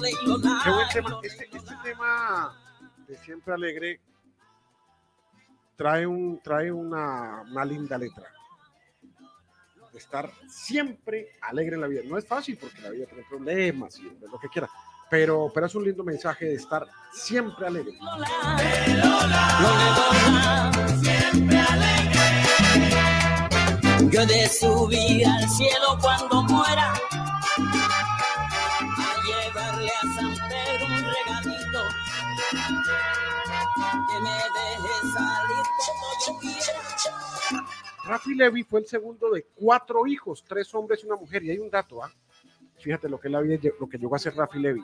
Qué buen tema. Este, este tema de Siempre Alegre trae, un, trae una, una linda letra. De estar siempre alegre en la vida. No es fácil porque la vida tiene problemas y lo que quiera. Pero, pero es un lindo mensaje de estar siempre alegre. Siempre alegre. Yo de subir al cielo cuando muera Rafi Levy fue el segundo de cuatro hijos, tres hombres y una mujer. Y hay un dato, ¿ah? Fíjate lo que, la vida, lo que llegó a ser Rafi Levy.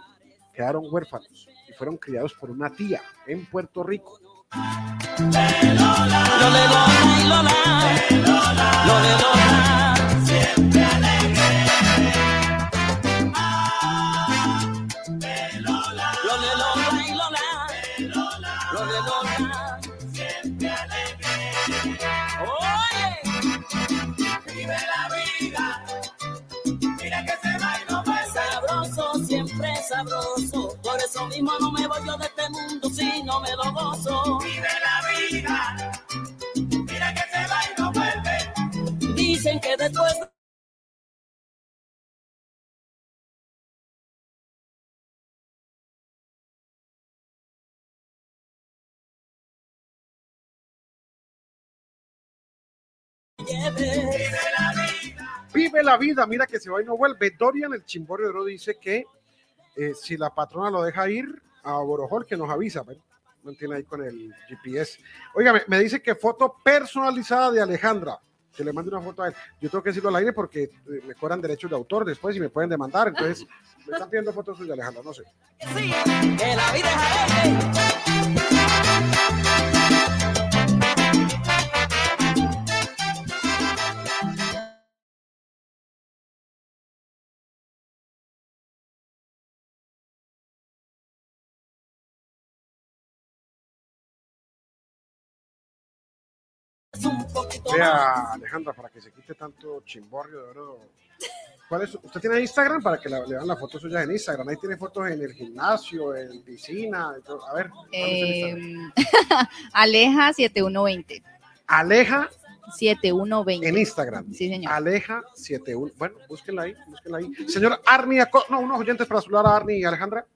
Quedaron huérfanos y fueron criados por una tía en Puerto Rico. Siempre eso mismo no me voy yo de este mundo si no me lo gozo. Vive la vida. Mira que se va y no vuelve. Dicen que después. Vive la vida, mira que se va y no vuelve. Dorian, el oro, dice que eh, si la patrona lo deja ir a Borojol, que nos avisa. Mantiene ahí con el GPS. Oiga, me, me dice que foto personalizada de Alejandra. Que le mande una foto a él. Yo tengo que decirlo al aire porque eh, me cobran derechos de autor después y me pueden demandar. Entonces, me están pidiendo fotos de Alejandra, no sé. Sí, que la vida es Vea, Alejandra, para que se quite tanto chimborrio de oro. ¿Cuál es? ¿Usted tiene Instagram para que la- le vean las fotos suyas en Instagram? Ahí tiene fotos en el gimnasio, en piscina. todo. A ver. Eh, Aleja 7120. Aleja 7120. en Instagram. Sí, señor. Aleja 71. Bueno, búsquenla ahí, búsquenla ahí. Señor Arni, no, unos oyentes para saludar a Arni y Alejandra.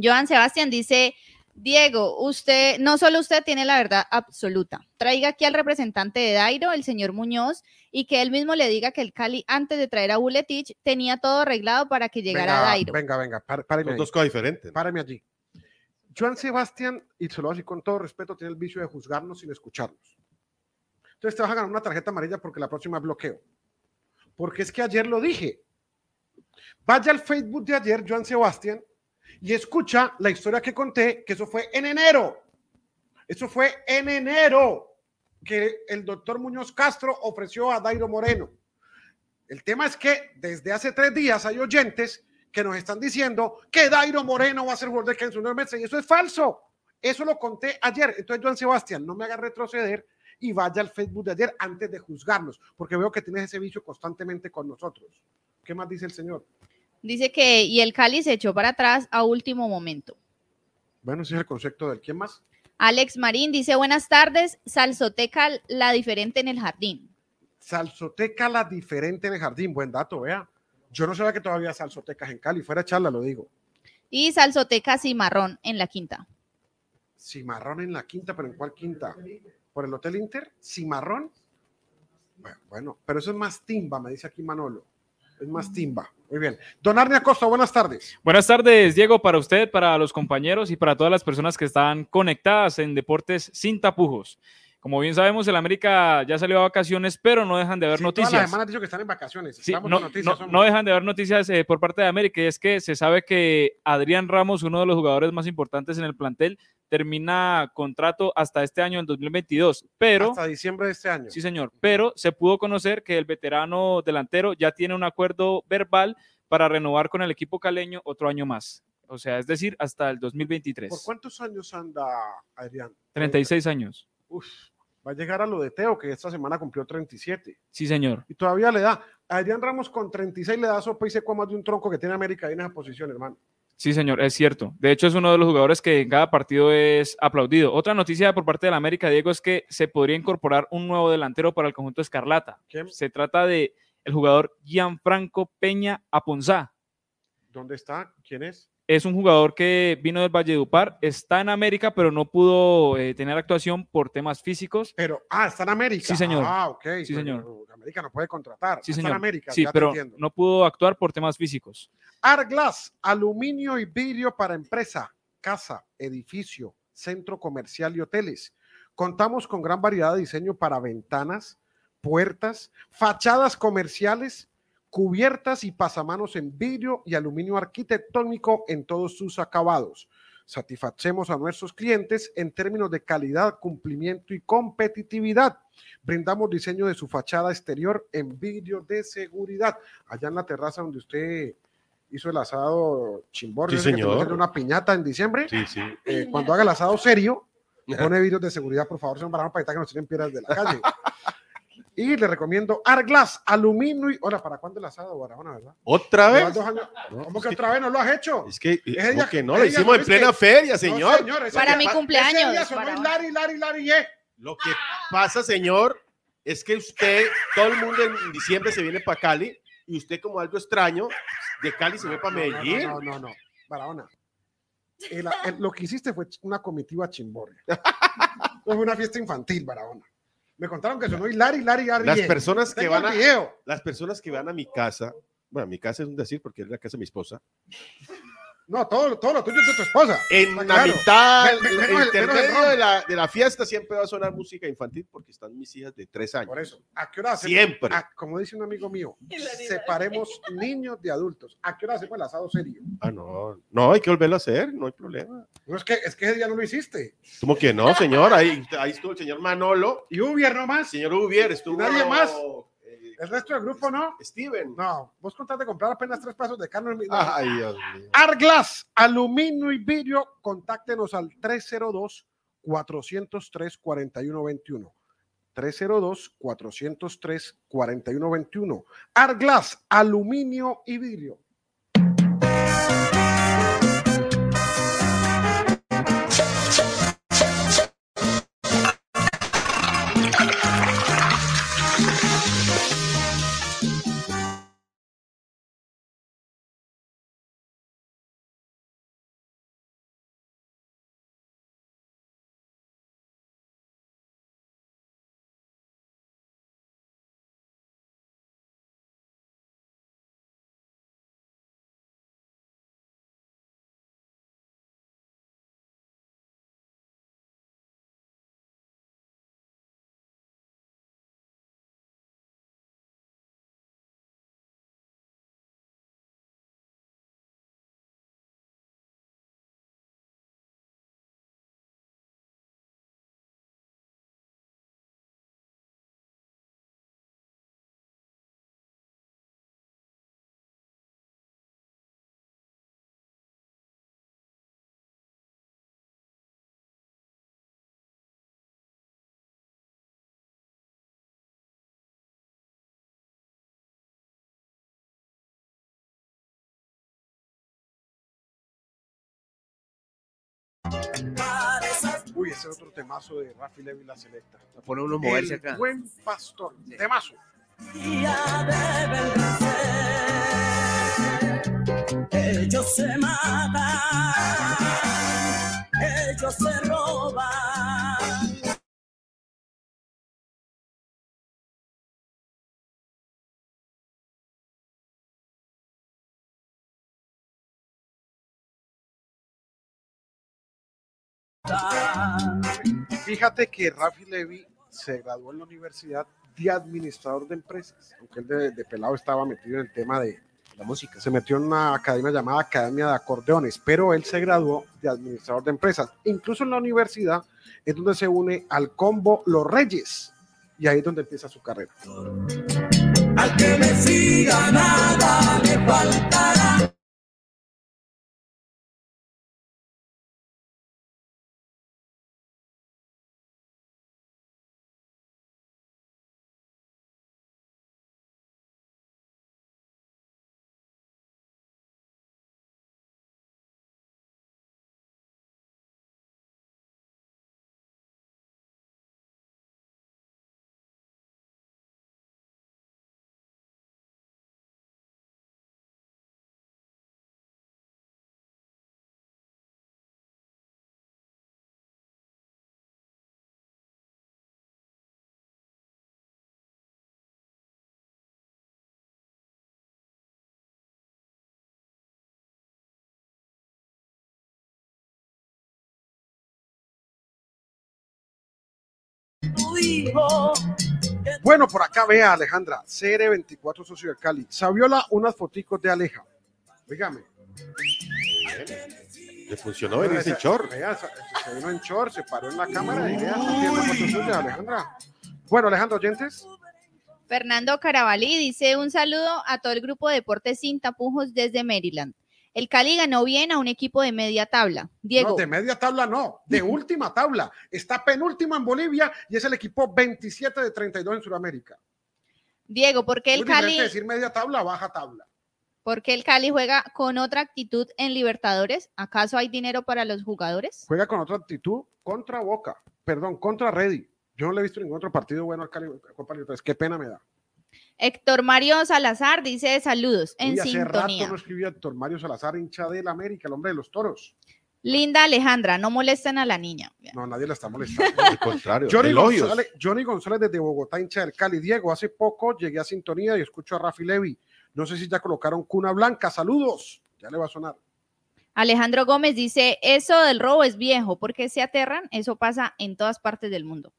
Joan Sebastián dice, Diego, usted, no solo usted tiene la verdad absoluta. Traiga aquí al representante de Dairo, el señor Muñoz, y que él mismo le diga que el Cali, antes de traer a Buletich, tenía todo arreglado para que llegara venga, Dairo. venga, venga, pár- páreme Son dos cosas diferentes. Páreme allí. Joan Sebastián, y se lo así con todo respeto, tiene el vicio de juzgarnos sin escucharnos. Entonces te vas a ganar una tarjeta amarilla porque la próxima es bloqueo. Porque es que ayer lo dije. Vaya al Facebook de ayer, Joan Sebastián, y escucha la historia que conté, que eso fue en enero. Eso fue en enero que el doctor Muñoz Castro ofreció a Dairo Moreno. El tema es que desde hace tres días hay oyentes que nos están diciendo que Dairo Moreno va a ser jugador de Kenzo meses y eso es falso. Eso lo conté ayer. Entonces, Joan Sebastián, no me haga retroceder y vaya al Facebook de ayer antes de juzgarnos, porque veo que tienes ese vicio constantemente con nosotros. ¿Qué más dice el señor? Dice que, y el Cali se echó para atrás a último momento. Bueno, ese es el concepto del quién más. Alex Marín dice, buenas tardes, Salsoteca la diferente en el jardín. Salsoteca la diferente en el jardín. Buen dato, vea. Yo no sabía que todavía salsotecas en Cali. Fuera charla, lo digo. Y Salsoteca Cimarrón en la quinta. Cimarrón en la quinta, pero ¿en cuál quinta? ¿Por el Hotel Inter? ¿Cimarrón? Bueno, Bueno, pero eso es más timba, me dice aquí Manolo. Es más timba. Muy bien. Don Arne Acosta, buenas tardes. Buenas tardes, Diego, para usted, para los compañeros y para todas las personas que están conectadas en Deportes Sin Tapujos. Como bien sabemos, el América ya salió a vacaciones, pero no dejan de haber Sí, noticias. las semanas han dicho que están en vacaciones. Sí, Estamos no, con noticias. no dejan de haber noticias eh, por parte de América y es que se sabe que Adrián Ramos, uno de los jugadores más importantes en el plantel, termina contrato hasta este año, el 2022, pero... Hasta diciembre de este año. Sí, señor, pero se pudo conocer que el veterano delantero ya tiene un acuerdo verbal para renovar con el equipo caleño otro año más. O sea, es decir, hasta el 2023. ¿Por cuántos años anda Adrián? 36 años. Uf, va a llegar a lo de Teo, que esta semana cumplió 37. Sí, señor. Y todavía le da. A Adrián Ramos con 36 le da sopa y seco a más de un tronco que tiene América en esa posición, hermano. Sí, señor, es cierto. De hecho, es uno de los jugadores que en cada partido es aplaudido. Otra noticia por parte de la América, Diego, es que se podría incorporar un nuevo delantero para el conjunto Escarlata. ¿Quién? Se trata de el jugador Gianfranco Peña Aponzá. ¿Dónde está? ¿Quién es? Es un jugador que vino del Valledupar, está en América, pero no pudo eh, tener actuación por temas físicos. Pero, ah, está en América. Sí, señor. Ah, ok. Sí, pero señor. América no puede contratar. Sí, está señor. en América, Sí, ya te pero entiendo. no pudo actuar por temas físicos. Arglass, aluminio y vidrio para empresa, casa, edificio, centro comercial y hoteles. Contamos con gran variedad de diseño para ventanas, puertas, fachadas comerciales, cubiertas y pasamanos en vidrio y aluminio arquitectónico en todos sus acabados. Satisfacemos a nuestros clientes en términos de calidad, cumplimiento y competitividad. Brindamos diseño de su fachada exterior en vidrio de seguridad. Allá en la terraza donde usted hizo el asado chimbor, Sí, señor. una piñata en diciembre. Sí, sí. Eh, cuando haga el asado serio, pone vidrios de seguridad, por favor, señor Barahona, para evitar que nos tiren piedras de la calle. y le recomiendo Arglass, aluminio y. Hola, ¿para cuándo el asado, Barahona, verdad? ¿Otra vez? dos años- No, ¿Cómo es que que- otra vez no lo has hecho? Es que, Ese ¿cómo día- que no? Lo hicimos en es plena que- feria, No, señor. señor, ese Para día- mi cumpleaños, día para- ye. Lo que pasa, señor, es que usted, todo el mundo en diciembre se viene para Cali y usted como algo extraño, de Cali se ve para Medellín. No, no, no, no. Barahona. El- el- lo que hiciste fue una comitiva chimborria. fue una fiesta infantil, Barahona. Me contaron que sonó Hilari, Hilari, Hilari. Las personas que van a, las personas que van a mi casa, bueno, mi casa es un decir porque es la casa de mi esposa, No, todo, todo lo tuyo es de tu esposa. en la claro. mitad, Me- en me- el menos el- intermedio menos el de la, de la fiesta siempre va a sonar música infantil porque están mis hijas de tres años. Por eso, ¿a qué hora hacemos? Siempre. Ah, como dice un amigo mío, separemos niños de adultos. ¿A qué hora hacemos el asado serio? Ah, no, no, hay que volverlo a hacer, no hay problema. No es que, es que ese día no lo hiciste. ¿Cómo que no, señor? Ahí, ahí estuvo el señor Manolo, Y Ubier nomás. señor Ubier, estuvo... nadie más? El resto del grupo no. Steven. No, vos contaste comprar apenas tres pasos de carne. no. Ay, Dios mío. Arglass, aluminio y vidrio, contáctenos al 302-403-4121. 302-403-4121. Arglass, aluminio y vidrio. Uy, ese es otro temazo de Rafi Levi la selecta. Pone uno a moverse El acá. buen pastor. Temazo. día deben vencer. Ellos se matan, ellos se roban. Fíjate que Rafi Levi se graduó en la universidad de administrador de empresas, aunque él de, pelado estaba metido en el tema de La música. se metió en una academia llamada Academia de Acordeones, pero él se graduó de administrador de empresas. Incluso en la universidad es donde se une al combo Los Reyes y ahí es donde empieza su carrera. Al que me siga nada le faltará. Bueno, por acá vea Alejandra, CR24 Socio de Cali. Saviola unas foticos de Aleja. Dígame. Le funcionó venirse en short. Vea, se, vino en short, se paró en la cámara y vea, suyas, Alejandra. Bueno, Alejandro, oyentes. Fernando Carabalí dice un saludo a todo el grupo de Deportes Sin Tapujos desde Maryland. El Cali ganó bien a un equipo de media tabla. Diego, No, de media tabla no, de última tabla. Está penúltima en Bolivia y es el equipo 27 de 32 en Sudamérica. Diego, ¿por qué el Muy Cali, decir media tabla, baja tabla. por qué el Cali juega con otra actitud en Libertadores? ¿Acaso hay dinero para los jugadores? Juega con otra actitud contra Boca, perdón, contra Reddy. Yo no le he visto ningún otro partido bueno al Cali Copa Libertadores. Qué pena me da. Héctor Mario Salazar dice saludos en Uy, hace sintonía. rato no escribía Héctor Mario Salazar, hincha del América, el hombre de los toros. Linda Alejandra, no molesten a la niña. No, nadie la está molestando. Al contrario. Johnny elogios. González, Johnny González desde Bogotá, hincha del Cali. Diego, hace poco llegué a sintonía y escucho a Rafi Levi. No sé si ya colocaron cuna blanca. Saludos. Ya le va a sonar. Alejandro Gómez dice, eso del robo es viejo, porque se aterran? Eso pasa en todas partes del mundo,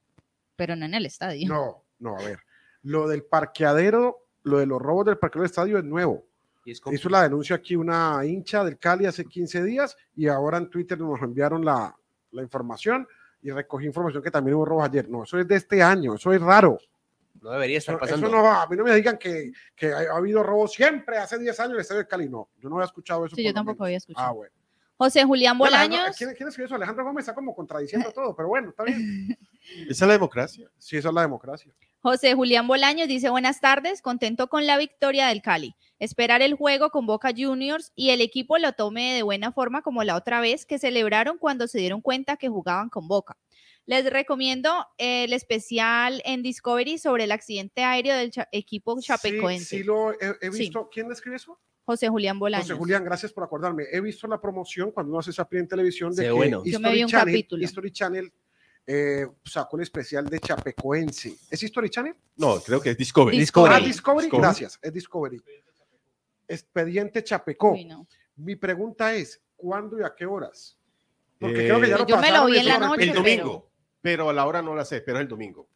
pero no en el estadio. No, no, a ver. Lo del parqueadero, lo de los robos del parqueadero del estadio es nuevo. Y es Hizo la denuncia aquí una hincha del Cali hace 15 días y ahora en Twitter nos enviaron la, la información y recogí información que también hubo robos ayer. No, eso es de este año, eso es raro. no debería estar Eso, eso pasando. no, a mí no me digan que, que ha, ha habido robos siempre, hace 10 años en el estadio de Cali. No, yo no había escuchado eso. Sí, yo tampoco había escuchado. Ah, bueno. José Julián Bolaños, ¿quién, quién escribió eso? Alejandro Gómez está como contradiciendo todo, pero bueno, está bien. Esa es la democracia. Sí, eso es la democracia. José Julián Bolaños dice buenas tardes, contento con la victoria del Cali. Esperar el juego con Boca Juniors y el equipo lo tome de buena forma como la otra vez que celebraron cuando se dieron cuenta que jugaban con Boca. Les recomiendo el especial en Discovery sobre el accidente aéreo del cha- equipo chapecoense. Sí, sí lo he, he Sí. visto. ¿Quién le escribe eso? José Julián Bolaños. José Julián, gracias por acordarme. He visto la promoción cuando uno hace esa en televisión de Sí, que bueno. Yo me vi un Channel, capítulo. History Channel eh, sacó el especial de Chapecoense. ¿Es History Channel? No, creo que es Discovery. Discovery. Ah, Discovery, Discovery. gracias, es Discovery. Expediente Chapecó. Uy, no. Mi pregunta es, ¿cuándo y a qué horas? Porque Eh, creo que ya lo Yo me lo vi en la noche, El domingo. Pero a la hora no la sé, pero es el domingo.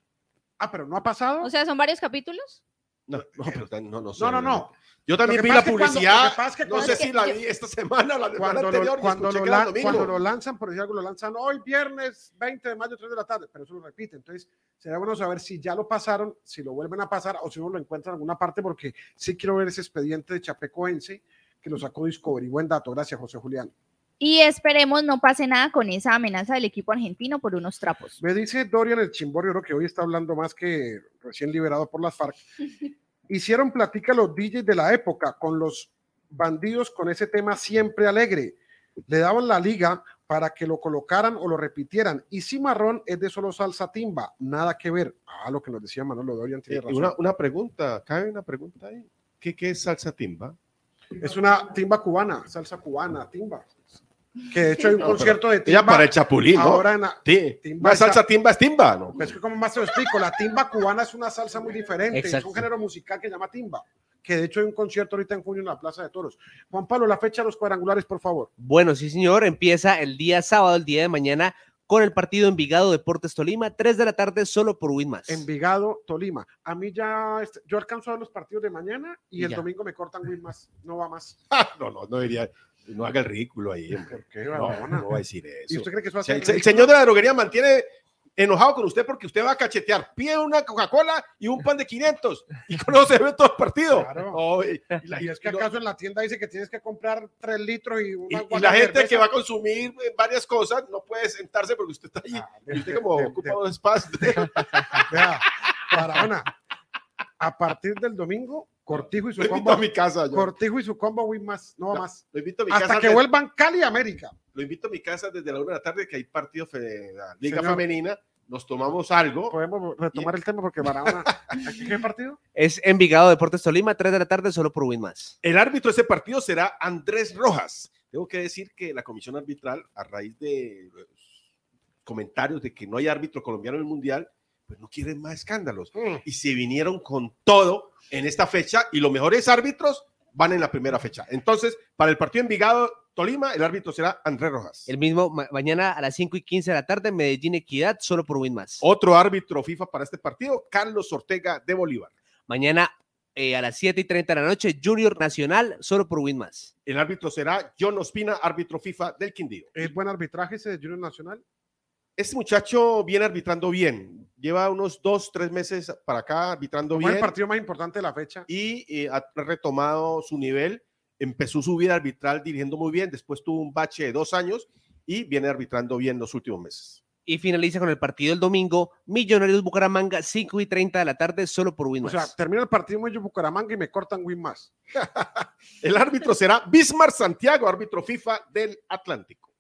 Ah, pero no ha pasado. O sea, son varios capítulos. No, no, pero no, no sé. no, no, no. Yo también vi la cuando- publicidad. que no sé si la vi esta semana o la semana Cuando anterior. lo, cuando, lo domingo. cuando lo lanzan, por decir algo, lo lanzan hoy viernes 20 de mayo, 3 de la tarde, pero eso lo repite. Entonces, sería bueno saber si ya lo pasaron, si lo vuelven a pasar o si uno lo encuentra en alguna parte, porque sí quiero ver ese expediente de Chapecoense que lo sacó Discovery. Buen dato, gracias, José Julián. Y esperemos no pase nada con esa amenaza del equipo argentino por unos trapos. Me dice Dorian el Chimborio, creo que hoy está hablando más que recién liberado por las FARC. Hicieron platica los DJs de la época con los bandidos con ese tema siempre alegre. Le daban la liga para que lo colocaran o lo repitieran. Y Cimarrón es de solo salsa timba, nada que ver. Ah, lo que nos decía Manolo Dorian tiene Eh, razón. una, una pregunta, cabe una pregunta ahí. ¿Qué, qué es salsa timba? Es una timba cubana, salsa cubana, timba. Que de hecho hay un No, concierto de timba. Ya para el chapulín, ¿no? ahora en la- Sí. timba La esa- salsa timba es timba, ¿no? Es que como más te lo explico, la timba cubana es una salsa muy diferente, es Exacto. un género musical que se llama timba, que de hecho hay un concierto ahorita en junio en la Plaza de Toros. Juan Pablo, la fecha de los cuadrangulares, por favor. Bueno, sí, señor. Empieza el día sábado, el día de mañana, con el partido Envigado Deportes Tolima, 3 de la tarde, solo por Win más. Envigado, Tolima. A mí ya, este, yo alcanzo a ver los partidos de mañana y, Y el ya. domingo me cortan Win más, no va más. no, no, no diría. No haga el ridículo ahí. hombre. ¿Por qué, No, no va a decir ¿Y eso. usted cree que eso O hace sea, el, el señor de la droguería mantiene enojado con usted porque usted va a cachetear. Pide una Coca-Cola y un pan de 500 y con eso se ve todo el partido. Claro. Y, y la, Y es que y acaso en la tienda dice que tienes que comprar 3 litros y y- una y guata la de gente cerveza. que va a consumir eh, varias cosas no puede sentarse porque usted está allí. Ah, de- y usted de- como de- ocupa de- dos espacios. Barahona, a partir del domingo, Cortijo y su Lo invito combo, a mi casa. yo. Cortijo y su combo Win más, no va No, más. Lo invito a mi Hasta casa. que de- vuelvan Cali y América. Lo invito a mi casa desde la una de la tarde que hay partido de la Liga Señor. Femenina. Nos tomamos algo. Podemos retomar el tema porque Barahona. ¿Aquí qué partido? Es Envigado Deportes Tolima, 3 de la tarde, solo por Win más. El árbitro de ese partido será Andrés Rojas. Tengo que decir que la comisión arbitral, a raíz de comentarios de que no hay árbitro colombiano en el Mundial, pues no quieren más escándalos. Y se vinieron con todo en esta fecha y los mejores árbitros van en la primera fecha. Entonces, para el partido Envigado Tolima, el árbitro será Andrés Rojas. El mismo ma- mañana a las 5 y 15 de la tarde, Medellín Equidad, solo por Win Más. Otro árbitro FIFA para este partido, Carlos Ortega de Bolívar. Mañana eh, a las 7 y 30 de la noche, Junior Nacional, solo por Win Más. El árbitro será John Ospina, árbitro FIFA del Quindío. ¿Es buen arbitraje ese de Junior Nacional? Este muchacho viene arbitrando bien. Lleva unos dos, tres meses para acá arbitrando Fue el bien partido más importante de la fecha. y eh, ha retomado su nivel. Empezó su vida arbitral dirigiendo muy bien. Después tuvo un bache de dos años y viene arbitrando bien los últimos meses. Y finaliza con el partido el domingo, Millonarios Bucaramanga, 5 y 30 de la tarde, solo por Win O sea, termina el partido muy Bucaramanga y me cortan win más. El árbitro será Bismarck Santiago, árbitro FIFA del Atlántico.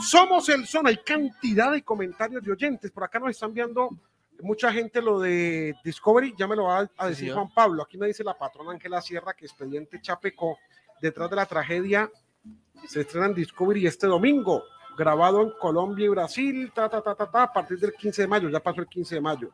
Somos el Zona. Hay cantidad de comentarios de oyentes. Por acá nos están viendo mucha gente lo de Discovery. Ya me lo va a decir. Juan Pablo. Aquí me dice la patrona Ángela Sierra que Expediente Chapeco, detrás de la tragedia, se estrena en Discovery este domingo. Grabado en Colombia y Brasil, ta, ta, ta, ta, ta, a partir del 15 de mayo. Ya pasó el 15 de mayo.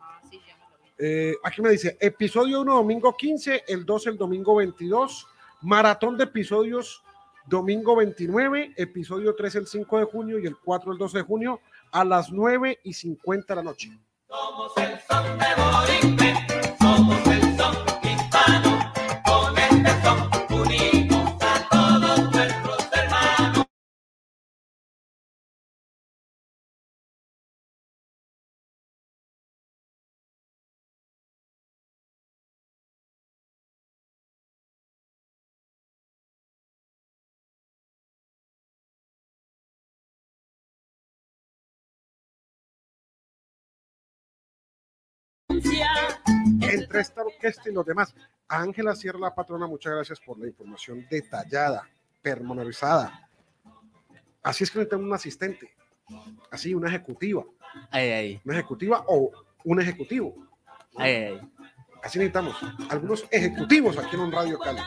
Eh, aquí me dice, episodio 1 domingo 15, el 2 el domingo 22, maratón de episodios domingo 29, episodio 3 el 5 de junio y el 4 el 12 de junio a las 9 y 50 de la noche. Somos el son de Entre esta orquesta y los demás, Ángela Sierra, la patrona, muchas gracias por la información detallada, pormenorizada. Así es que necesitamos un asistente, así una ejecutiva, Ay, ay, una ejecutiva o un ejecutivo. ay, ay. Así necesitamos algunos ejecutivos aquí en un Radio Cali.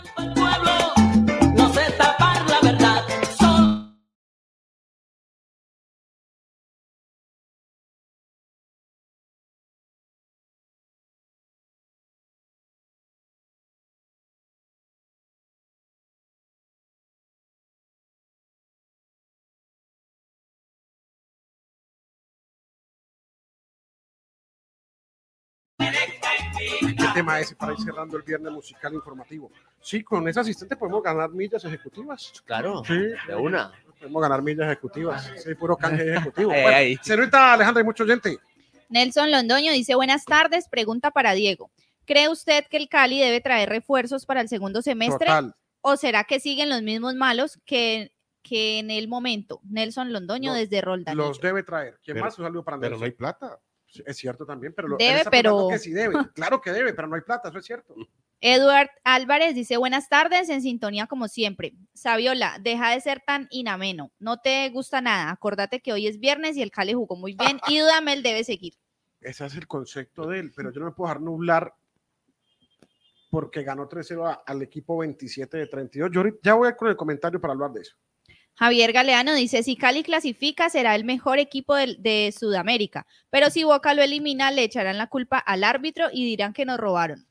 Tema ese para ir cerrando el viernes musical informativo? Sí, con ese asistente podemos ganar millas ejecutivas. Claro, Sí, de una. podemos ganar millas ejecutivas. Sí, puro canje ejecutivo. Ay, Bueno, señorita Alejandra, hay mucho oyente. Nelson Londoño dice, buenas tardes, pregunta para Diego. ¿Cree usted que el Cali debe traer refuerzos para el segundo semestre Total. o será que siguen los mismos malos que, que en el momento? Nelson Londoño No, desde Roldán. Los debe traer. ¿Quién Pero- más? Un saludo para Pero Nelson. no hay plata. Es cierto también, pero lo, Debe, pero- que sí debe. Claro que debe, pero no hay plata, eso es cierto. Eduard Álvarez dice, buenas tardes, en sintonía como siempre. Saviola, deja de ser tan inameno. No te gusta nada. Acordate que hoy es viernes y el Cali jugó muy bien y Dudamel debe seguir. Ese es el concepto de él, pero yo no me puedo dejar nublar porque ganó 3-0 a- al equipo 27 de 32. Yo ya voy con el comentario para hablar de eso. Javier Galeano dice, si Cali clasifica será el mejor equipo de, Sudamérica, pero si Boca lo elimina le echarán la culpa al árbitro y dirán que nos robaron.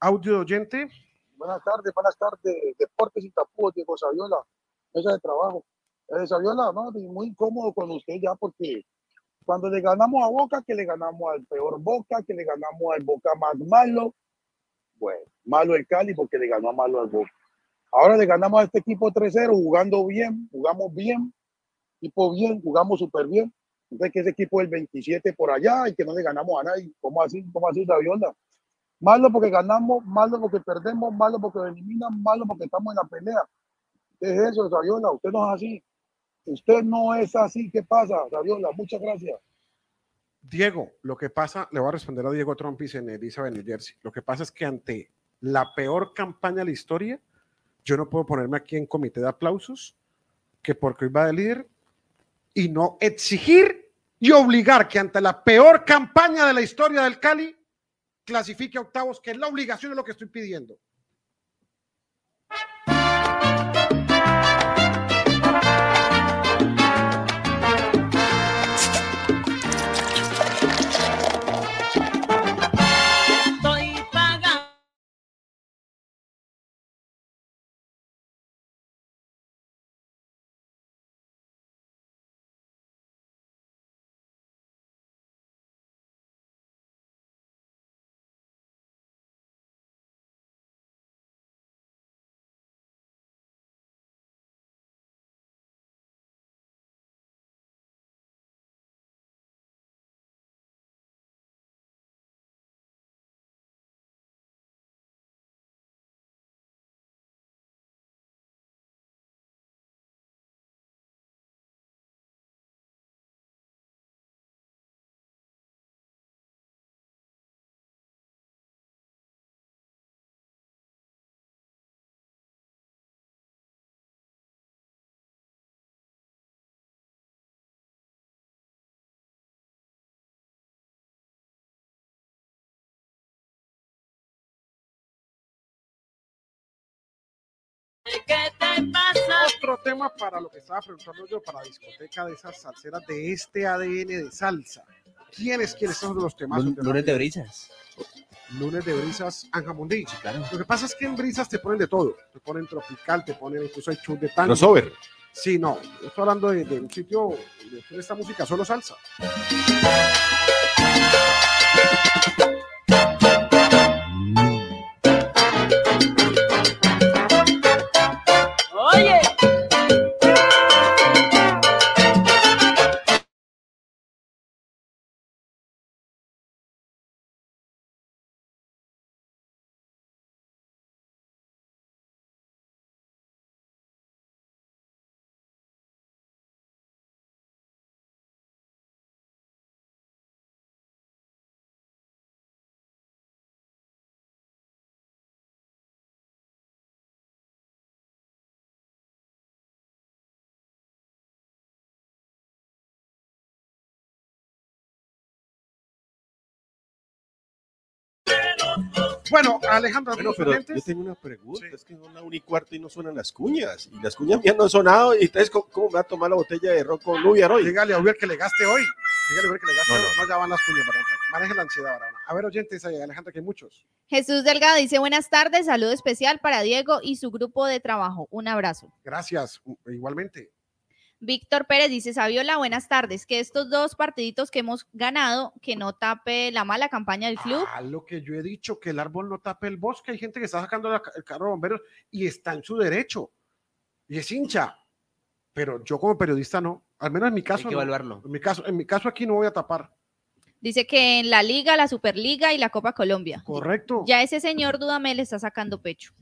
Audio oyente. Buenas tardes, buenas tardes. Deportes y tapujos, Diego Saviola, mesa de trabajo. Eh, Saviola, no, muy incómodo con usted ya porque cuando le ganamos a Boca, que le ganamos al peor Boca, que le ganamos al Boca más malo. Bueno, malo el Cali porque le ganó a malo al Boca. Ahora le ganamos a este equipo 3-0 jugando bien, jugamos bien, equipo bien, jugamos súper bien. Entonces que ese equipo del 27 por allá y que no le ganamos a nadie. ¿Cómo así? ¿Cómo así, Saviola? Malo porque ganamos, malo porque perdemos, malo porque eliminan, malo porque estamos en la pelea. ¿Qué es eso, Saviola? Usted no es así. Usted no es así. ¿Qué pasa, Saviola? Muchas gracias. Diego, lo que pasa, le voy a responder a Diego Trompis en Elizabeth, New Jersey. Lo que pasa es que ante la peor campaña de la historia, yo no puedo ponerme aquí en comité de aplausos, que porque hoy va de líder, y no exigir y obligar que ante la peor campaña de la historia del Cali, clasifique a octavos, que es la obligación de lo que estoy pidiendo. ¿Qué te pasa? Otro tema para lo que estaba preguntando yo, para discoteca de esas salseras de este ADN de salsa. ¿Quiénes quieren son los temas? Lun- Lunes de brisas. Lunes de brisas, Anjamundi. Claro. Lo que pasa es que en brisas te ponen de todo. Te ponen tropical, te ponen incluso hay chus de tango. Crossover. Sí, no. Estoy hablando de, de un sitio de esta música, solo salsa. Bueno, Alejandro, Bueno, ¿algunos pero yo tengo una pregunta. Sí. Es que son la una y cuarto y no suenan las cuñas. Y las cuñas mías no han sonado. Y entonces, ¿cómo, cómo me va a tomar la botella de ron con Nubia hoy? Dígale a Uber que le gaste hoy. Dígale a Uber que le gaste No, hoy. no. No, ya van las cuñas, perdón. Manejen la ansiedad ahora. A ver, oyentes, ahí, Alejandro, que hay muchos. Jesús Delgado dice, buenas tardes, saludo especial para Diego y su grupo de trabajo. Un abrazo. Gracias, igualmente. Víctor Pérez dice, Saviola, buenas tardes. Que estos dos partiditos que hemos ganado, que no tape la mala campaña del club. Ah, lo que yo he dicho, que el árbol no tape el bosque. Hay gente que está sacando la- el carro de bomberos y está en su derecho. Y es hincha. Pero yo como periodista no. Al menos en mi Hay caso que no. evaluarlo. En mi caso, en mi caso aquí no voy a tapar. Dice que en la Liga, la Superliga y la Copa Colombia. Correcto. Ya ese señor Dudamel está sacando pecho.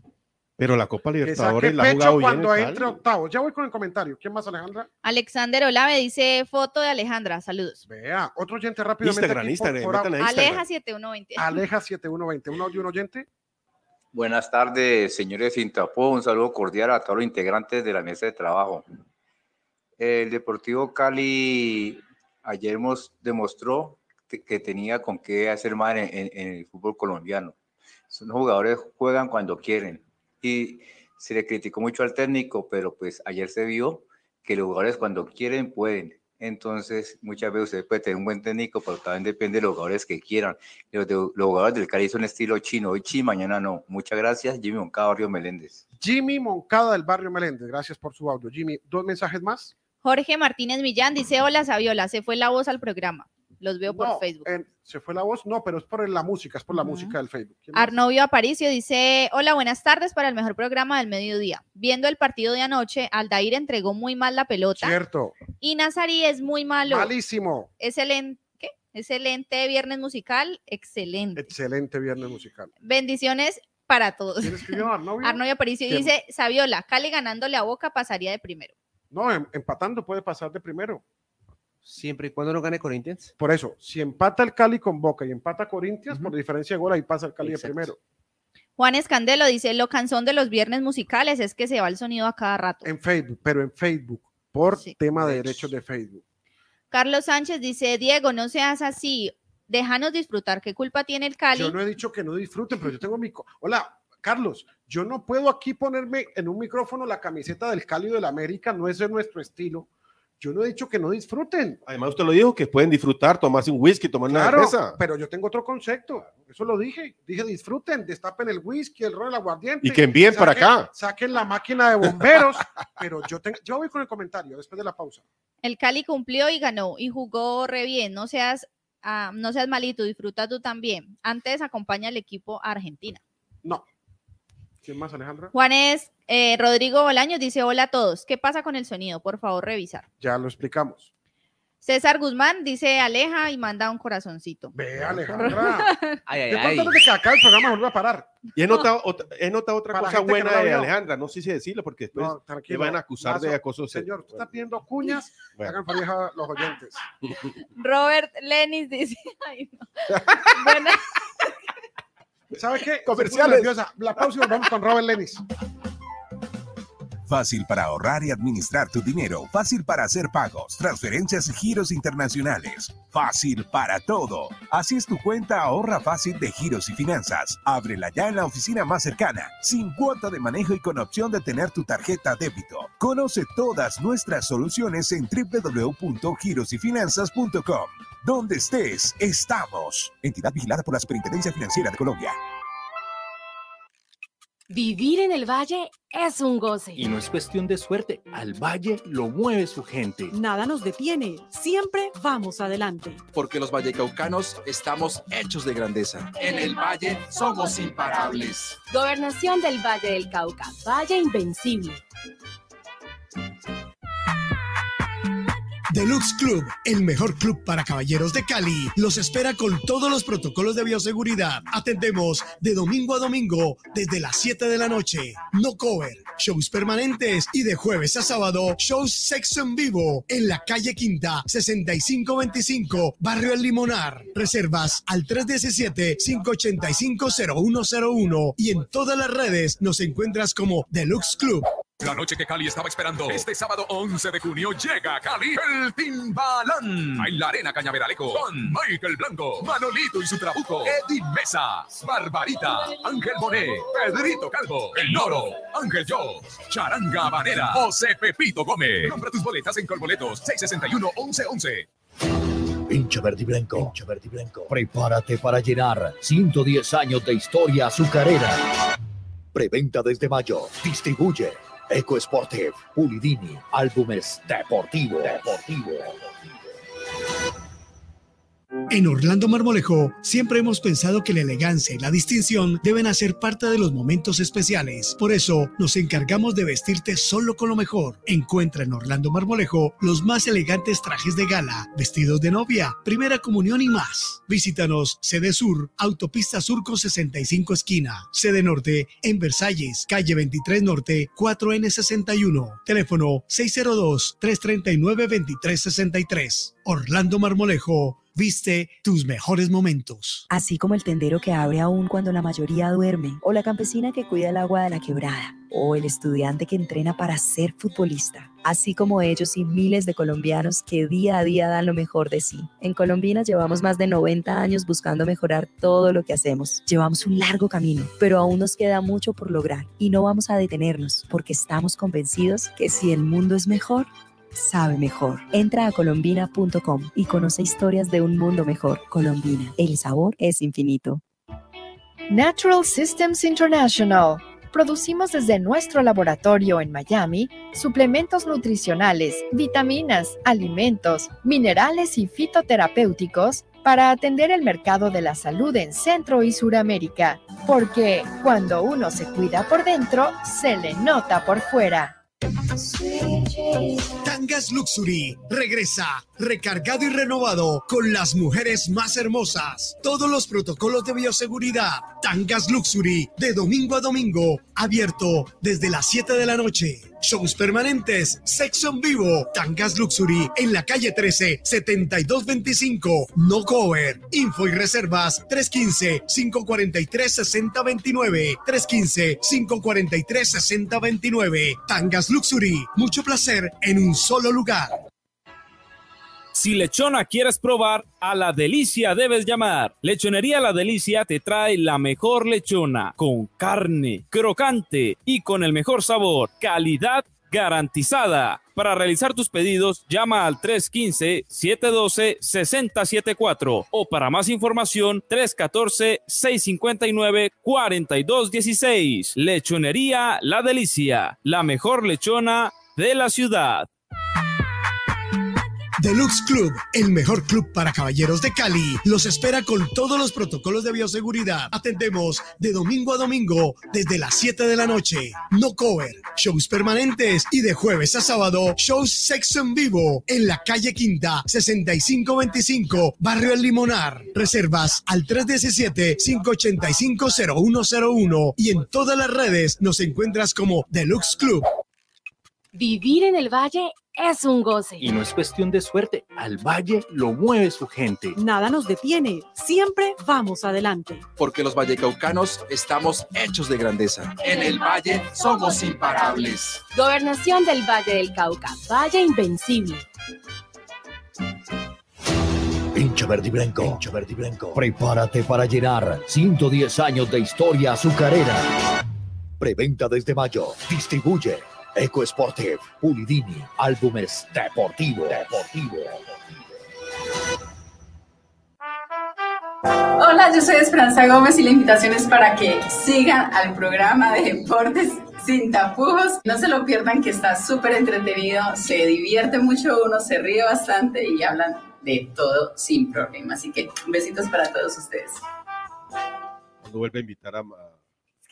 Pero la Copa Libertadores la ha pecho jugado bien. cuando entre octavos. Ya voy con el comentario. ¿Quién más, Alejandra? Alexander Olave dice, foto de Alejandra, saludos. Vea, otro oyente rápidamente. Instagram, aquí por- Instagram, por- Instagram. Aleja 7120. Aleja 7120. ¿Un audio, un oyente? Buenas tardes, señores Intapó. Un saludo cordial a todos los integrantes de la mesa de trabajo. El Deportivo Cali ayer mos- demostró que tenía con qué hacer más en, en- en el fútbol colombiano. Son los jugadores juegan cuando quieren. Y se le criticó mucho al técnico, pero pues ayer se vio que los jugadores cuando quieren pueden. Entonces, muchas veces usted puede tener un buen técnico, pero también depende de los jugadores que quieran. Los, de- los jugadores del Cali son estilo chino, hoy sí, mañana no. Muchas gracias, Jimmy Moncada, Río Meléndez. Jimmy Moncada del barrio Meléndez, gracias por su audio. Jimmy, dos mensajes más. Jorge Martínez Millán dice, hola Saviola, se fue la voz al programa. Los veo por Facebook. se fue la voz, no, pero es por la música, es por la música del Facebook. Arnovio Aparicio dice, hola, buenas tardes para el mejor programa del mediodía. Viendo el partido de anoche, Aldair entregó muy mal la pelota Cierto, y Nazarí es muy malo. malísimo. Excelente, ¿qué? Excelente viernes musical, excelente. Excelente viernes musical. Bendiciones para todos. ¿Quién escribió Arnovio? Arnovio Aparicio ¿Quién? dice, Saviola, Cali ganándole a Boca pasaría de primero. No, em- empatando puede pasar de primero. Siempre y cuando no gane Corinthians. Por eso, si empata el Cali con Boca y empata Corinthians, por diferencia de gol, ahí pasa el Cali Exacto. de primero. Juan Escandelo dice, lo cansón de los viernes musicales es que se va el sonido a cada rato. En Facebook, pero en Facebook, por Sí. tema de Derechos. de Facebook. Carlos Sánchez dice, Diego, no seas así, déjanos disfrutar, ¿qué culpa tiene el Cali? Yo no he dicho que no disfruten, pero yo tengo mi... co- Hola, Carlos, yo no puedo aquí ponerme en un micrófono la camiseta del Cali o del América, no es de nuestro estilo. Yo no he dicho que no disfruten. Además, usted lo dijo, que pueden disfrutar, tomarse un whisky, tomar una cerveza. pero yo tengo otro concepto. Eso lo dije. Dije disfruten, destapen el whisky, el ron, el aguardiente. Y que envíen para acá. Saquen la máquina de bomberos. pero yo, tengo, yo voy con el comentario después de la pausa. El Cali cumplió y ganó y jugó re bien, no seas, ah, no seas malito, disfruta tú también. Antes acompaña al equipo a Argentina. No. ¿Quién más, Alejandra? Juanes eh, Rodrigo Bolaños dice, hola a todos, ¿qué pasa con el sonido? Por favor, revisar. Ya lo explicamos. César Guzmán dice, aleja y manda un corazoncito. Ve, Alejandra. Ay, ay, ay. de que acabe el programa vuelve a parar. Y he notado, otra, he notado otra Para cosa no buena de. Alejandra, no sé si decirlo porque después No, le tranquilo. van a acusar de acoso. se- Señor, usted está pidiendo cuñas. Bueno. Hagan feliz a los oyentes. Robert Lenis dice, ay, no. Buena- ¿Sabe qué? Comerciales. nerviosa. La pausa y volvamos con Robert Lenis. Fácil para ahorrar y administrar tu dinero. Fácil para hacer pagos, transferencias y giros internacionales. Fácil para todo. Así es tu cuenta Ahorra Fácil de Giros y Finanzas. Ábrela ya en la oficina más cercana, sin cuota de manejo y con opción de tener tu tarjeta débito. Conoce todas nuestras soluciones en www.girosyfinanzas.com. Donde estés, estamos. Entidad vigilada por la Superintendencia Financiera de Colombia. Vivir en el valle es un goce. Y no es cuestión de suerte, al valle lo mueve su gente. Nada nos detiene, siempre vamos adelante. porque los vallecaucanos estamos hechos de grandeza. En el valle somos imparables. Gobernación del Valle del Cauca, Valle Invencible. Deluxe Club, el mejor club para caballeros de Cali, los espera con todos los protocolos de bioseguridad. Atendemos de domingo a domingo desde las 7 de la noche. No cover, shows permanentes y de jueves a sábado, shows sexo en vivo en la calle Quinta 6525, Barrio El Limonar. Reservas al 317-585-0101 y en todas las redes nos encuentras como Deluxe Club. La noche que Cali estaba esperando. Este sábado 11 de junio llega Cali el Timbalán. En la Arena Cañaveraleco. Con Michael Blanco, Manolito y su trabuco. Eddie Mesa, Barbarita, Ángel Bonet, Pedrito Calvo, El Noro, Ángel Yo, Charanga Banera, José Pepito Gómez. Compra tus boletas en Colboletos 661-1111. Hincha verde y blanco. Hincha verde blanco. Prepárate para llenar 110 años de historia azucarera. Preventa desde mayo. Distribuye Eco Sportive, Pulidini, álbumes deportivo. Deportivo. En Orlando Marmolejo siempre hemos pensado que la elegancia y la distinción deben hacer parte de los momentos especiales. Por eso nos encargamos de vestirte solo con lo mejor. Encuentra en Orlando Marmolejo los más elegantes trajes de gala, vestidos de novia, primera comunión y más. Visítanos sede sur, autopista Surco 65 esquina, sede norte en Versalles, calle 23 norte 4N61, teléfono 602 339 2363. Orlando Marmolejo Viste tus mejores momentos. Así como el tendero que abre aún cuando la mayoría duerme, o la campesina que cuida el agua de la quebrada, o el estudiante que entrena para ser futbolista. Así como ellos y miles de colombianos que día a día dan lo mejor de sí. En Colombina llevamos más de 90 años buscando mejorar todo lo que hacemos. Llevamos un largo camino, pero aún nos queda mucho por lograr y no vamos a detenernos porque estamos convencidos que si el mundo es mejor, sabe mejor. Entra a colombina.com y conoce historias de un mundo mejor. Colombina, el sabor es infinito. Natural Systems International. Producimos desde nuestro laboratorio en Miami suplementos nutricionales, vitaminas, alimentos, minerales y fitoterapéuticos para atender el mercado de la salud en Centro y Suramérica. Porque cuando uno se cuida por dentro, se le nota por fuera. Tangas Luxury regresa recargado y renovado con las mujeres más hermosas. Todos los protocolos de bioseguridad. Tangas Luxury de domingo a domingo, abierto desde las 7 de la noche. Shows permanentes, sexo en vivo, Tangas Luxury en la calle 13, 7225, no cover. Info y reservas 315-543-6029, 315-543-6029. Tangas Luxury, mucho placer en un solo lugar. Si lechona quieres probar, a La Delicia debes llamar. Lechonería La Delicia te trae la mejor lechona, con carne, crocante y con el mejor sabor. Calidad garantizada. Para realizar tus pedidos, llama al 315-712-6074 o para más información, 314-659-4216. Lechonería La Delicia, la mejor lechona de la ciudad. Deluxe Club, el mejor club para caballeros de Cali, los espera con todos los protocolos de bioseguridad. Atendemos de domingo a domingo desde las 7 de la noche. No cover, shows permanentes y de jueves a sábado, shows sexo en vivo en la calle Quinta, 6525, Barrio El Limonar. Reservas al 317-585-0101 y en todas las redes nos encuentras como Deluxe Club. Vivir en el valle es un goce. Y no es cuestión de suerte, al valle lo mueve su gente. Nada nos detiene, siempre vamos adelante. Porque los vallecaucanos estamos hechos de grandeza. En el valle somos imparables. Gobernación del Valle del Cauca, Valle Invencible. Hincha verde y blanco. Hincha verde y blanco. Prepárate para llenar 110 años de historia azucarera. Preventa desde mayo. Distribuye Eco Sportive, Pulidini, álbumes deportivos. Deportivo. Hola, yo soy Esperanza Gómez y la invitación es para que sigan al programa de Deportes sin tapujos. No se lo pierdan que está súper entretenido, se divierte mucho, uno se ríe bastante y hablan de todo sin problema. Así que besitos para todos ustedes. Cuando vuelve a invitar a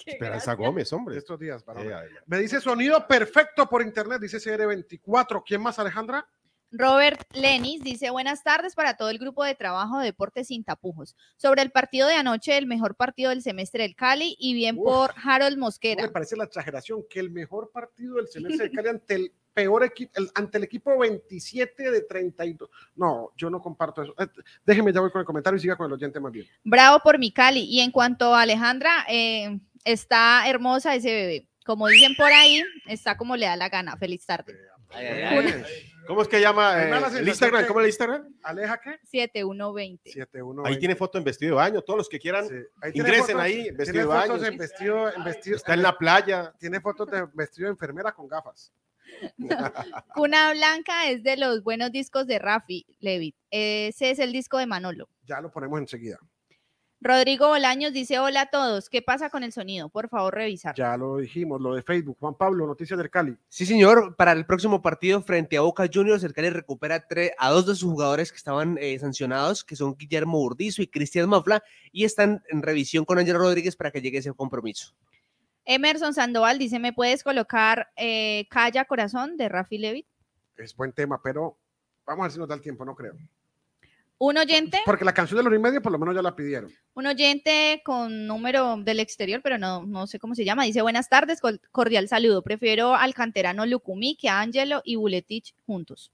Esperanza Gómez, hombre. Estos días, para Eh, ay, ay. Me dice sonido perfecto por internet, dice CR24. ¿Quién más, Alejandra? Robert Lenis dice buenas tardes para todo el grupo de trabajo de Deportes sin tapujos. Sobre el partido de anoche, el mejor partido del semestre del Cali y bien Uf. por Harold ¿No Mosquera. me parece la exageración que el mejor partido del semestre de Cali ante el peor equipo, ante el equipo 27 de 32? No, yo no comparto eso. Eh, déjeme, ya voy con el comentario y siga con el oyente más bien. Bravo por mi Cali. Y en cuanto a Alejandra, eh, está hermosa ese bebé. Como dicen por ahí, está como le da la gana. Feliz tarde. ¿Cómo es que llama eh, el Instagram? ¿Cómo es el Instagram? ¿Aleja qué? 7120. 71. Ahí tiene foto en vestido de baño. Todos los que quieran, Ahí tiene ingresen fotos- ahí, tiene vestido de baño. fotos en vestido, en vestido- Está en la playa. Tiene fotos de vestido de enfermera con gafas. Cuna Blanca es de los buenos discos de Rafi Levit. Ese es el disco de Manolo. Ya lo ponemos enseguida. Rodrigo Bolaños dice: Hola a todos. ¿Qué pasa con el sonido? Por favor, revisar. Ya lo dijimos, lo de Facebook. Juan Pablo, noticias del Cali. Sí, señor. Para el próximo partido frente a Boca Juniors, el Cali recupera a dos de sus jugadores que estaban eh, sancionados, que son Guillermo Burdizo y Cristian Mafla, y están en revisión con Ángel Rodríguez para que llegue ese compromiso. Emerson Sandoval dice: ¿Me puedes colocar eh, Calla Corazón de Rafi Levit? Es buen tema, pero vamos a ver si nos da el tiempo, no creo. Un oyente, Porque la canción de los y medio por lo menos ya la pidieron. un oyente con número del exterior, pero no, no sé cómo se llama. Dice: Buenas tardes, cordial saludo. Prefiero al canterano Lucumí que a Angelo y Buletich juntos.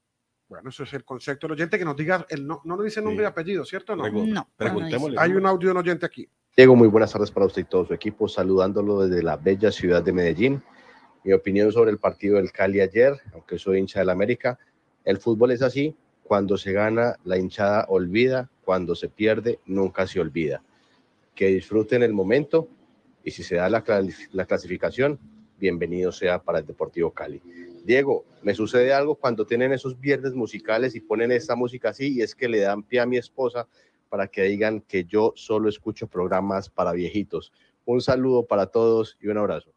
Bueno, eso es el concepto del oyente que nos diga, el no, no nos dice nombre y apellido, ¿cierto? No, No, preguntémosle. Hay un audio de un oyente aquí. Diego, muy buenas tardes para usted y todo su equipo, saludándolo desde la bella ciudad de Medellín. Mi opinión sobre el partido del Cali ayer, aunque soy hincha del América, el fútbol es así, cuando se gana la hinchada olvida, cuando se pierde nunca se olvida. Que disfruten el momento y si se da la, cla- la clasificación, bienvenido sea para el Deportivo Cali. Diego, me sucede algo cuando tienen esos viernes musicales y ponen esta música así y es que le dan pie a mi esposa para que digan que yo solo escucho programas para viejitos. Un saludo para todos y un abrazo.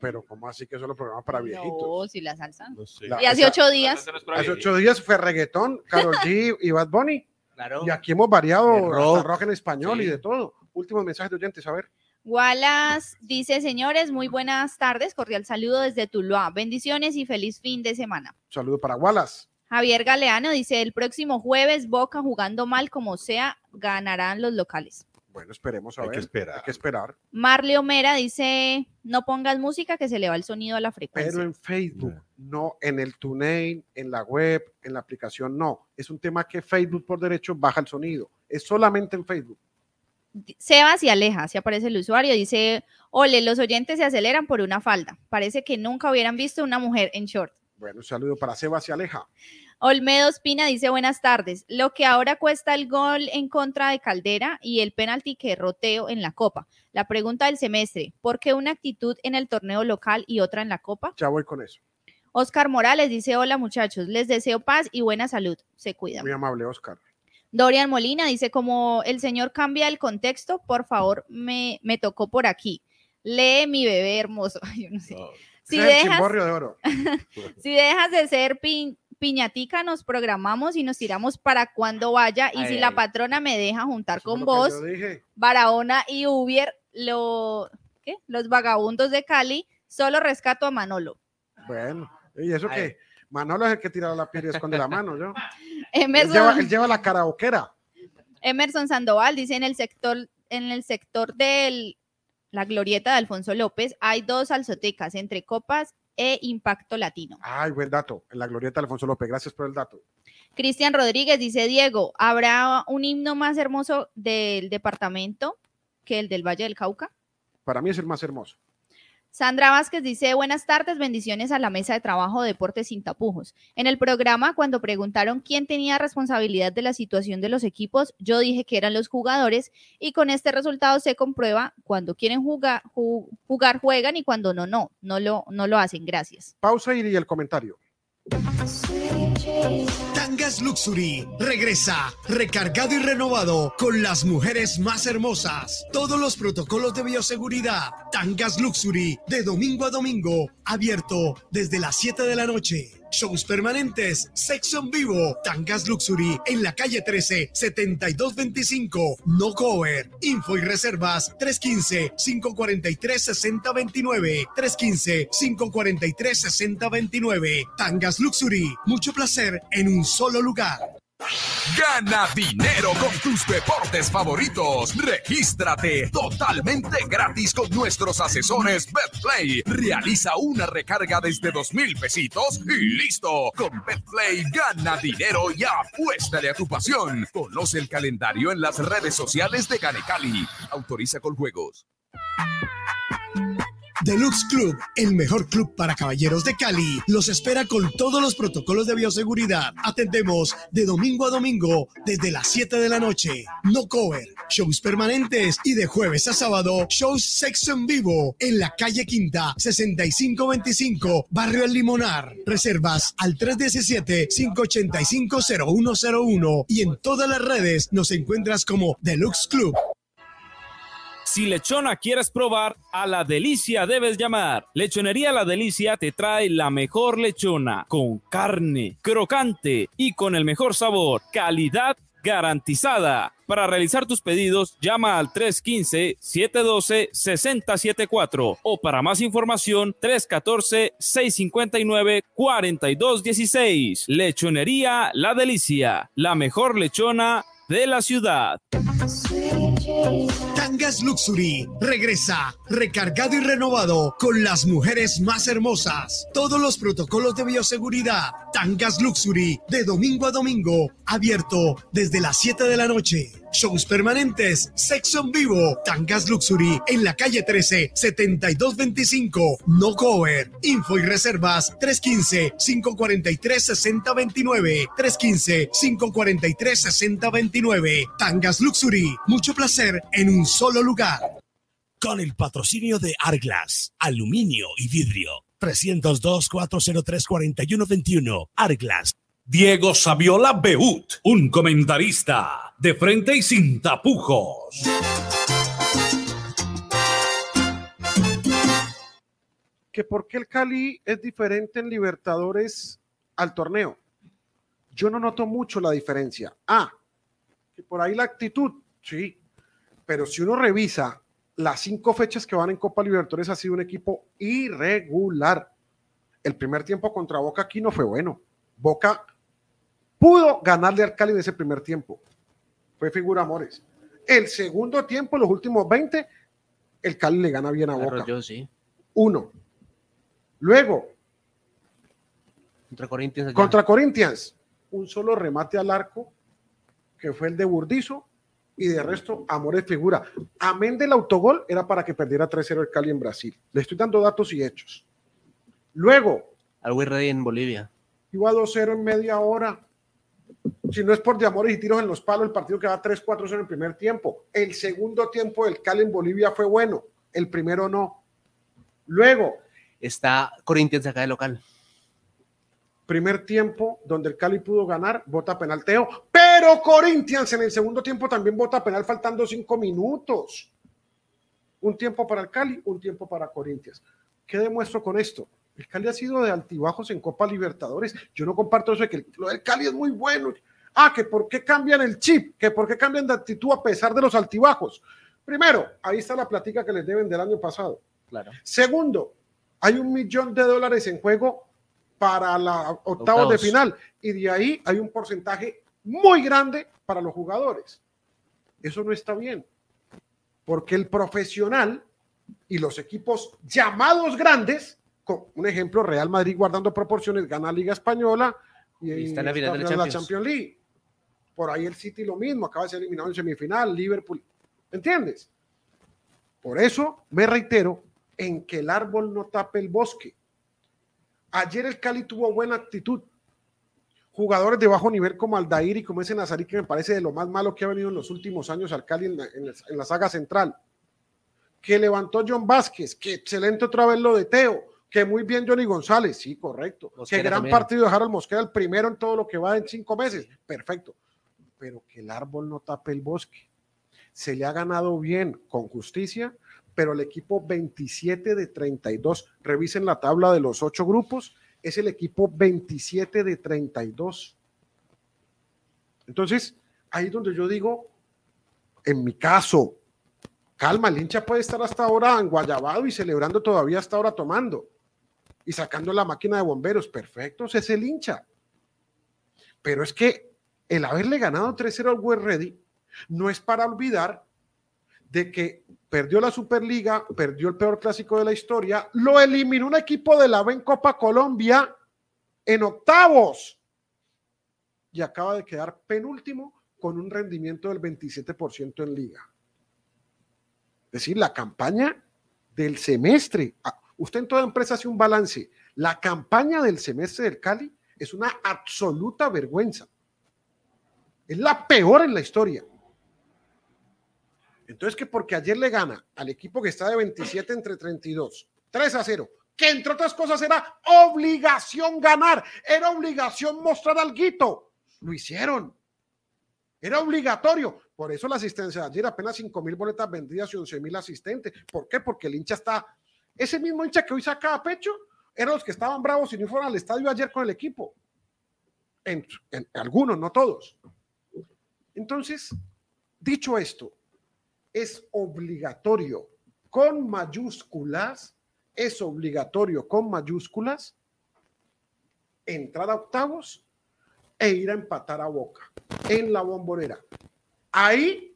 Pero, ¿cómo así que solo programa para viejitos? No, si la salsa. La- Y hace ocho días. Hace ocho días fue reggaetón, Carol G y Bad Bunny. Claro. Y aquí hemos variado rock. rock en español Sí. y de todo. Últimos mensajes de oyentes, a ver. Wallace dice, señores, muy buenas tardes, cordial saludo desde Tuluá, bendiciones y feliz fin de semana. Saludo para Wallace. Javier Galeano dice, el próximo jueves Boca jugando mal como sea, ganarán los locales. Bueno, esperemos a Hay ver. que esperar. Hay que esperar. Marley Omera dice, no pongas música que se le va el sonido a la frecuencia. Pero en Facebook, no en el TuneIn, en la web, en la aplicación, no. Es un tema que Facebook por derecho baja el sonido. Es solamente en Facebook. Seba se aleja, se aparece el usuario, dice, ole, los oyentes se aceleran por una falda. Parece que nunca hubieran visto una mujer en short. Bueno, un saludo para Seba se aleja. Olmedo Espina dice buenas tardes. Lo que ahora cuesta el gol en contra de Caldera y el penalti que roteo en la Copa. La pregunta del semestre, ¿por qué una actitud en el torneo local y otra en la Copa? Ya voy con eso. Oscar Morales dice hola muchachos, les deseo paz y buena salud. Se cuidan. Muy amable, Oscar. Dorian Molina dice como el señor cambia el contexto, por favor, me, me tocó por aquí. Lee mi bebé hermoso. Yo no sé. Si dejas, de oro. si dejas de ser pi- piñatica, nos programamos y nos tiramos para cuando vaya. Y Ay, si ay. la patrona me deja juntar con vos. Barahona y Ubier, lo, ¿qué? los vagabundos de Cali, solo rescato a Manolo. Bueno, ¿y eso qué? Manolo es el que tira la piedra y esconde la mano, ¿yo? Él Emerson, lleva, él lleva la karaoquera. Emerson Sandoval dice en el sector, en el sector de la glorieta de Alfonso López hay dos salsotecas entre copas e impacto latino. Ay, buen dato. La glorieta de Alfonso López. Gracias por el dato. Cristian Rodríguez dice, Diego, ¿habrá un himno más hermoso del departamento que el del Valle del Cauca? Para mí es el más hermoso. Sandra Vázquez dice, buenas tardes, bendiciones a la mesa de trabajo de Deportes Sin Tapujos. En el programa, cuando preguntaron quién tenía responsabilidad de la situación de los equipos, yo dije que eran los jugadores y con este resultado se comprueba cuando quieren jugar, ju- jugar juegan y cuando no, no, no lo, no lo hacen. Gracias. Pausa y el comentario. Tangas Luxury regresa recargado y renovado con las mujeres más hermosas. Todos los protocolos de bioseguridad. Tangas Luxury de domingo a domingo, abierto desde las 7 de la noche. Shows permanentes, sexo en vivo, Tangas Luxury en la calle 13, 7225, no cover. Info y reservas 315-543-6029. 315-543-6029. Tangas Luxury, mucho placer en un solo lugar. Gana dinero con tus deportes favoritos. Regístrate totalmente gratis con nuestros asesores BetPlay. Realiza una recarga desde dos mil pesitos y listo. Con BetPlay gana dinero y apuéstale a tu pasión. Conoce el calendario en las redes sociales de Ganecali. Autoriza con juegos. Deluxe Club, el mejor club para caballeros de Cali, los espera con todos los protocolos de bioseguridad. Atendemos de domingo a domingo desde las 7 de la noche. No cover, shows permanentes y de jueves a sábado, shows sexo en vivo en la calle Quinta, 6525, Barrio El Limonar. Reservas al 317-585-0101 y en todas las redes nos encuentras como Deluxe Club. Si lechona quieres probar, a La Delicia debes llamar. Lechonería La Delicia te trae la mejor lechona, con carne, crocante y con el mejor sabor. Calidad garantizada. Para realizar tus pedidos, llama al 315-712-6074 o para más información 314-659-4216. Lechonería La Delicia, la mejor lechona de la ciudad. Tangas Luxury regresa recargado y renovado con las mujeres más hermosas. Todos los protocolos de bioseguridad. Tangas Luxury de domingo a domingo, abierto desde las 7 de la noche. Shows permanentes, sexo en vivo, Tangas Luxury en la calle 13, 7225, no cover. Info y reservas 315-543-6029, 315-543-6029. Tangas Luxury, mucho placer en un solo lugar. Con el patrocinio de Arglas, aluminio y vidrio. 302-403-4121. Arglas. Diego Saviola Beut, un comentarista de frente y sin tapujos. que por qué el Cali es diferente en Libertadores al torneo. Yo no noto mucho la diferencia. Ah, que por ahí la actitud, sí, pero si uno revisa las cinco fechas que van en Copa Libertadores ha sido un equipo irregular. El primer tiempo contra Boca aquí no fue bueno. Boca pudo ganarle al Cali en ese primer tiempo. Fue figura amores. El segundo tiempo, los últimos 20, el Cali le gana bien a Boca. Yo sí. Uno. Luego, Contra Corinthians. allá. contra Corinthians, un solo remate al arco, que fue el de Burdizo, y de resto, Amores figura. Amén del autogol, era para que perdiera 3-0 el Cali en Brasil. Le estoy dando datos y hechos. Luego, Always Ready en Bolivia. iba 2-0 en media hora. Si no es por de amores y tiros en los palos, el partido quedaba 3-4-0 en el primer tiempo. El segundo tiempo del Cali en Bolivia fue bueno, el primero no. Luego, Está Corinthians acá de local. primer tiempo donde el Cali pudo ganar, vota penal Teo, pero Corinthians en el segundo tiempo también vota penal faltando cinco minutos. Un tiempo para el Cali, un tiempo para Corinthians. ¿Qué demuestro con esto? El Cali ha sido de altibajos en Copa Libertadores. Yo no comparto eso de que lo del Cali es muy bueno. Ah, que por qué cambian el chip, que por qué cambian de actitud a pesar de los altibajos. Primero, ahí está la platica que les deben del año pasado. Claro. Segundo, hay un millón de dólares en juego para la octavos, Octavos. de final y de ahí hay un porcentaje muy grande para los jugadores. Eso no está bien, porque el profesional y los equipos llamados grandes, con un ejemplo, Real Madrid guardando proporciones, gana Liga Española y, Y está en la final de la. Champions League. Por ahí el City lo mismo, acaba de ser eliminado en semifinal, Liverpool. ¿Entiendes? Por eso me reitero en que el árbol no tape el bosque. Ayer el Cali tuvo buena actitud. Jugadores de bajo nivel como Aldair y como ese Nazarí, que me parece de lo más malo que ha venido en los últimos años al Cali en la, en la- en la saga central. Que levantó John Vázquez, que excelente otra vez lo de Teo, que muy bien Johnny González, sí, correcto. Mosquera que gran también. partido de Harold Mosquera, el primero en todo lo que va en cinco meses, perfecto. Pero que el árbol no tape el bosque. Se le ha ganado bien, con justicia, pero el equipo 27 de 32, revisen la tabla de los ocho grupos, es el equipo 27 de 32. Entonces, ahí donde yo digo, en mi caso, calma, el hincha puede estar hasta ahora en Guayabado y celebrando todavía hasta ahora tomando y sacando la máquina de bomberos, perfecto, ese es el hincha. Pero es que el haberle ganado 3-0 al West Ready no es para olvidar de que perdió la Superliga, perdió el peor clásico de la historia, lo eliminó un equipo de la B Copa Colombia en octavos y acaba de quedar penúltimo con un rendimiento del 27% en liga. Es decir, la campaña del semestre, ah, usted en toda empresa hace un balance, la campaña del semestre del Cali es una absoluta vergüenza. Es la peor en la historia. Entonces, que porque ayer le gana al equipo que está de 27 entre 32, 3 a 0, que entre otras cosas era obligación ganar, era obligación mostrar algo. Lo hicieron. Era obligatorio. Por eso la asistencia de ayer, apenas 5 mil boletas vendidas y 11 mil asistentes. ¿Por qué? Porque el hincha está. Ese mismo hincha que hoy saca a pecho eran los que estaban bravos y no fueron al estadio ayer con el equipo. En, en algunos, no todos. Entonces, dicho esto, es obligatorio con mayúsculas, es obligatorio con mayúsculas entrar a octavos e ir a empatar a Boca en la bombonera. Ahí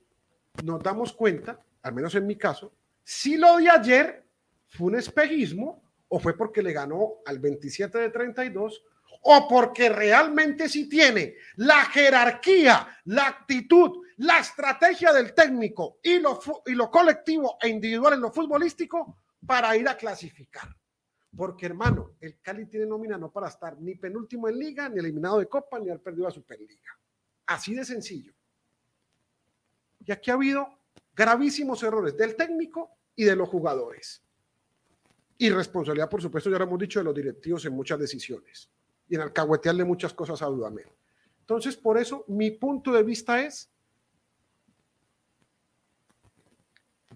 nos damos cuenta, al menos en mi caso, si lo de ayer fue un espejismo o fue porque le ganó al 27 de 32 o porque realmente sí tiene la jerarquía, la actitud, la estrategia del técnico y lo, y colectivo e individual en lo futbolístico para ir a clasificar. Porque, hermano, el Cali tiene nómina no para estar ni penúltimo en liga, ni eliminado de Copa, ni haber perdido la Superliga. Así de sencillo. Y aquí ha habido gravísimos errores del técnico y de los jugadores. Y responsabilidad, por supuesto, ya lo hemos dicho, de los directivos en muchas decisiones y en alcahuetearle muchas cosas a Dudamel. Entonces, por eso, mi punto de vista es,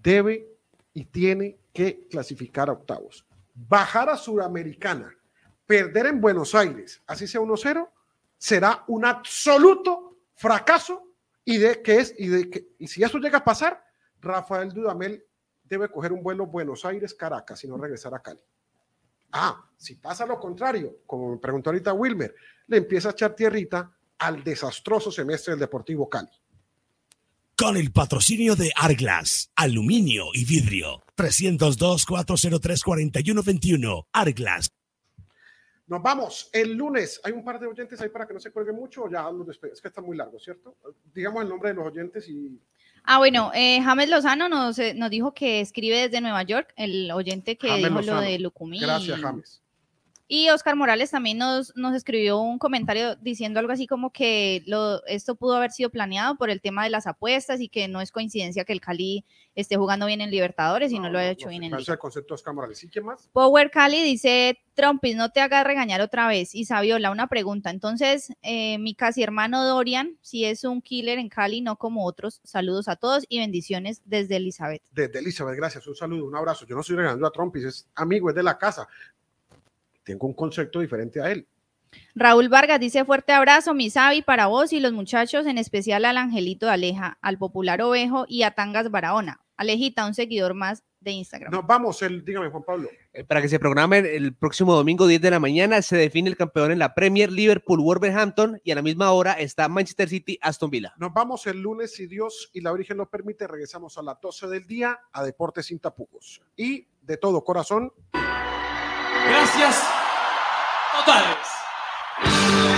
debe y tiene que clasificar a octavos. Bajar a Suramericana, perder en Buenos Aires, así sea 1-0, será un absoluto fracaso y de que es y de que y si eso llega a pasar, Rafael Dudamel debe coger un vuelo Buenos Aires Caracas y no regresar a Cali. Ah, si pasa lo contrario, como me preguntó ahorita Wilmer, le empieza a echar tierrita al desastroso semestre del Deportivo Cali. Con el patrocinio de Arglas, aluminio y vidrio. 302-403-4121. Arglas. Nos vamos el lunes. Hay un par de oyentes ahí para que no se cuelguen mucho. Ya los es que está muy largo, ¿cierto? Digamos el nombre de los oyentes y Ah, bueno, eh, James Lozano nos, eh, nos dijo que escribe desde Nueva York, el oyente que James dijo lo de Lucumí. Gracias, James. Y Oscar Morales también nos, nos escribió un comentario diciendo algo así como que lo, esto pudo haber sido planeado por el tema de las apuestas y que no es coincidencia que el Cali esté jugando bien en Libertadores y no, lo ha hecho bien en Liga. es el concepto de Oscar Morales. ¿Y quién más? Power Cali dice, Trumpis, no te hagas regañar otra vez. Y Saviola, una pregunta. Entonces, eh, mi casi hermano Dorian, si es un killer en Cali, no como otros. Saludos a todos y bendiciones desde Elizabeth. Desde Elizabeth, gracias. Un saludo, un abrazo. Yo no estoy regalando a Trumpis, es amigo, es de la casa. Tengo un concepto diferente a él. Raúl Vargas dice fuerte abrazo, mi Sabi, para vos y los muchachos, en especial al Angelito de Aleja, al popular Ovejo y a Tangas Barahona. Alejita, un seguidor más de Instagram. Nos vamos, el, dígame, Juan Pablo. Eh, Para que se programen el próximo domingo 10 de la mañana se define el campeón en la Premier Liverpool Wolverhampton y a la misma hora está Manchester City Aston Villa. Nos vamos el lunes, si Dios y la Virgen lo permite, regresamos a las 12 del día a Deportes sin tapujos. Y de todo corazón, Gracias totales.